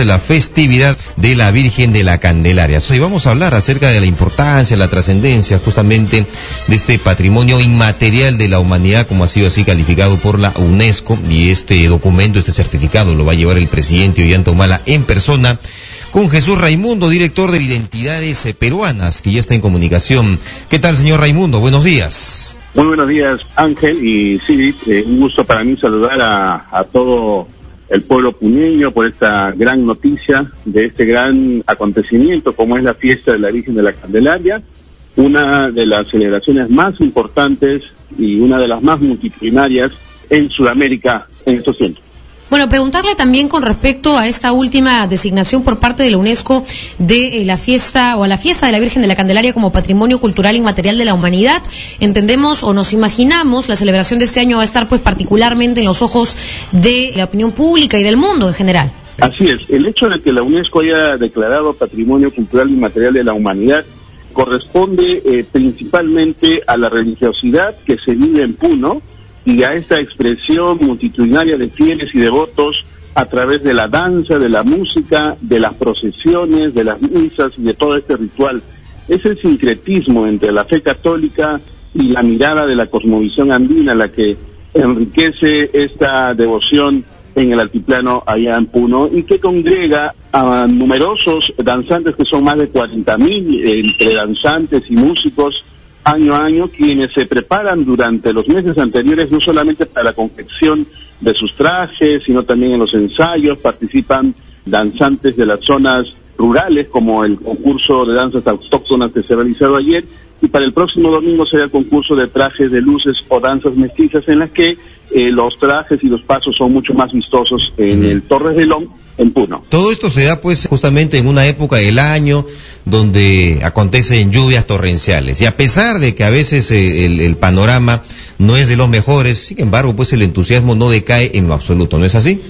de la festividad de la Virgen de la Candelaria. Hoy vamos a hablar acerca de la importancia, la trascendencia justamente de este patrimonio inmaterial de la humanidad, como ha sido así calificado por la UNESCO, y este documento, este certificado lo va a llevar el presidente Ollanta Humala en persona con Jesús Raimundo, director de Identidades Peruanas, que ya está en comunicación. ¿Qué tal, señor Raimundo? Buenos días. Muy buenos días, Ángel y Siri. Eh, un gusto para mí saludar a, todo el pueblo puneño por esta gran noticia de este gran acontecimiento como es la fiesta de la Virgen de la Candelaria, una de las celebraciones más importantes y una de las más multitudinarias en Sudamérica en estos tiempos. Bueno, preguntarle también con respecto a esta última designación por parte de la UNESCO de eh, la fiesta o a la fiesta de la Virgen de la Candelaria como Patrimonio Cultural Inmaterial de la Humanidad. Entendemos o nos imaginamos la celebración de este año va a estar pues particularmente en los ojos de la opinión pública y del mundo en general. Así es, el hecho de que la UNESCO haya declarado Patrimonio Cultural Inmaterial de la Humanidad corresponde eh, principalmente a la religiosidad que se vive en Puno, y a esta expresión multitudinaria de fieles y devotos a través de la danza, de la música, de las procesiones, de las misas y de todo este ritual. Es el sincretismo entre la fe católica y la mirada de la cosmovisión andina la que enriquece esta devoción en el altiplano allá en Puno y que congrega a numerosos danzantes que son más de 40.000 entre danzantes y músicos año a año quienes se preparan durante los meses anteriores no solamente para la confección de sus trajes, sino también en los ensayos, participan danzantes de las zonas rurales como el concurso de danzas autóctonas que se ha realizado ayer y para el próximo domingo será el concurso de trajes de luces o danzas mestizas en las que eh, los trajes y los pasos son mucho más vistosos en el Torres de Lom, en Puno. Todo esto se da pues justamente en una época del año donde acontecen lluvias torrenciales y a pesar de que a veces eh, el, panorama no es de los mejores, sin embargo pues el entusiasmo no decae en lo absoluto, ¿no es así?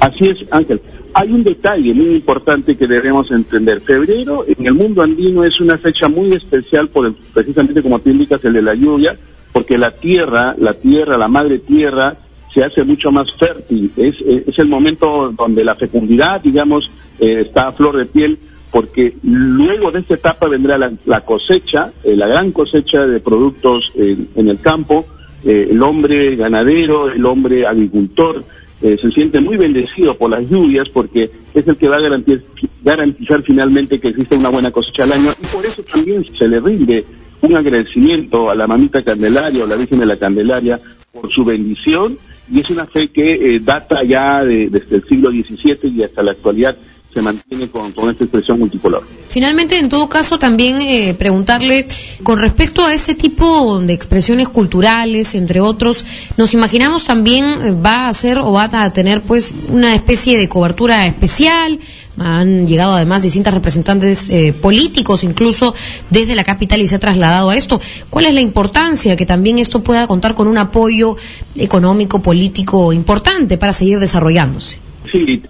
Así es, Ángel. Hay un detalle muy importante que debemos entender. Febrero en el mundo andino es una fecha muy especial por precisamente como tú indicas el de la lluvia, porque la tierra, la tierra, la madre tierra se hace mucho más fértil. Es, es el momento donde la fecundidad, digamos, eh, está a flor de piel, porque luego de esta etapa vendrá la, cosecha, eh, la gran cosecha de productos en el campo, eh, el hombre ganadero, el hombre agricultor, eh, se siente muy bendecido por las lluvias porque es el que va a garantizar, garantizar finalmente que existe una buena cosecha al año. Y por eso también se le rinde un agradecimiento a la mamita Candelaria o la Virgen de la Candelaria por su bendición. Y es una fe que eh, data ya desde el siglo XVII y hasta la actualidad se mantiene con, expresión multicolor. Finalmente, en todo caso, también eh, preguntarle con respecto a ese tipo de expresiones culturales, entre otros, nos imaginamos también eh, va a ser o va a tener pues una especie de cobertura especial. Han llegado además distintas representantes eh, políticos, incluso desde la capital, y se ha trasladado a esto. ¿Cuál es la importancia que también esto pueda contar con un apoyo económico, político importante para seguir desarrollándose?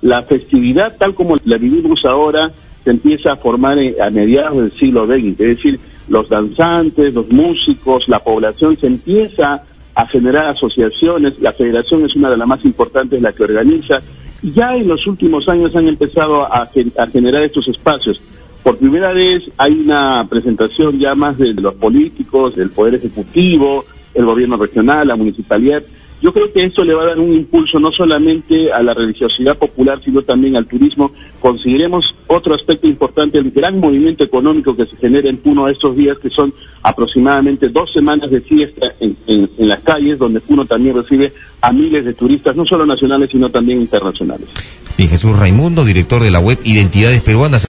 La festividad tal como la vivimos ahora se empieza a formar a mediados del siglo XX, es decir, los danzantes, los músicos, la población se empieza a generar asociaciones, la federación es una de las más importantes, la que organiza, ya en los últimos años han empezado a, a generar estos espacios. Por primera vez hay una presentación ya más de los políticos, del Poder Ejecutivo, el gobierno regional, la municipalidad, yo creo que eso le va a dar un impulso no solamente a la religiosidad popular, sino también al turismo. Consideremos otro aspecto importante, el gran movimiento económico que se genera en Puno estos días, que son aproximadamente dos semanas de fiesta en, en las calles, donde Puno también recibe a miles de turistas, no solo nacionales, sino también internacionales. Y Jesús Raimundo, director de la web Identidades Peruanas.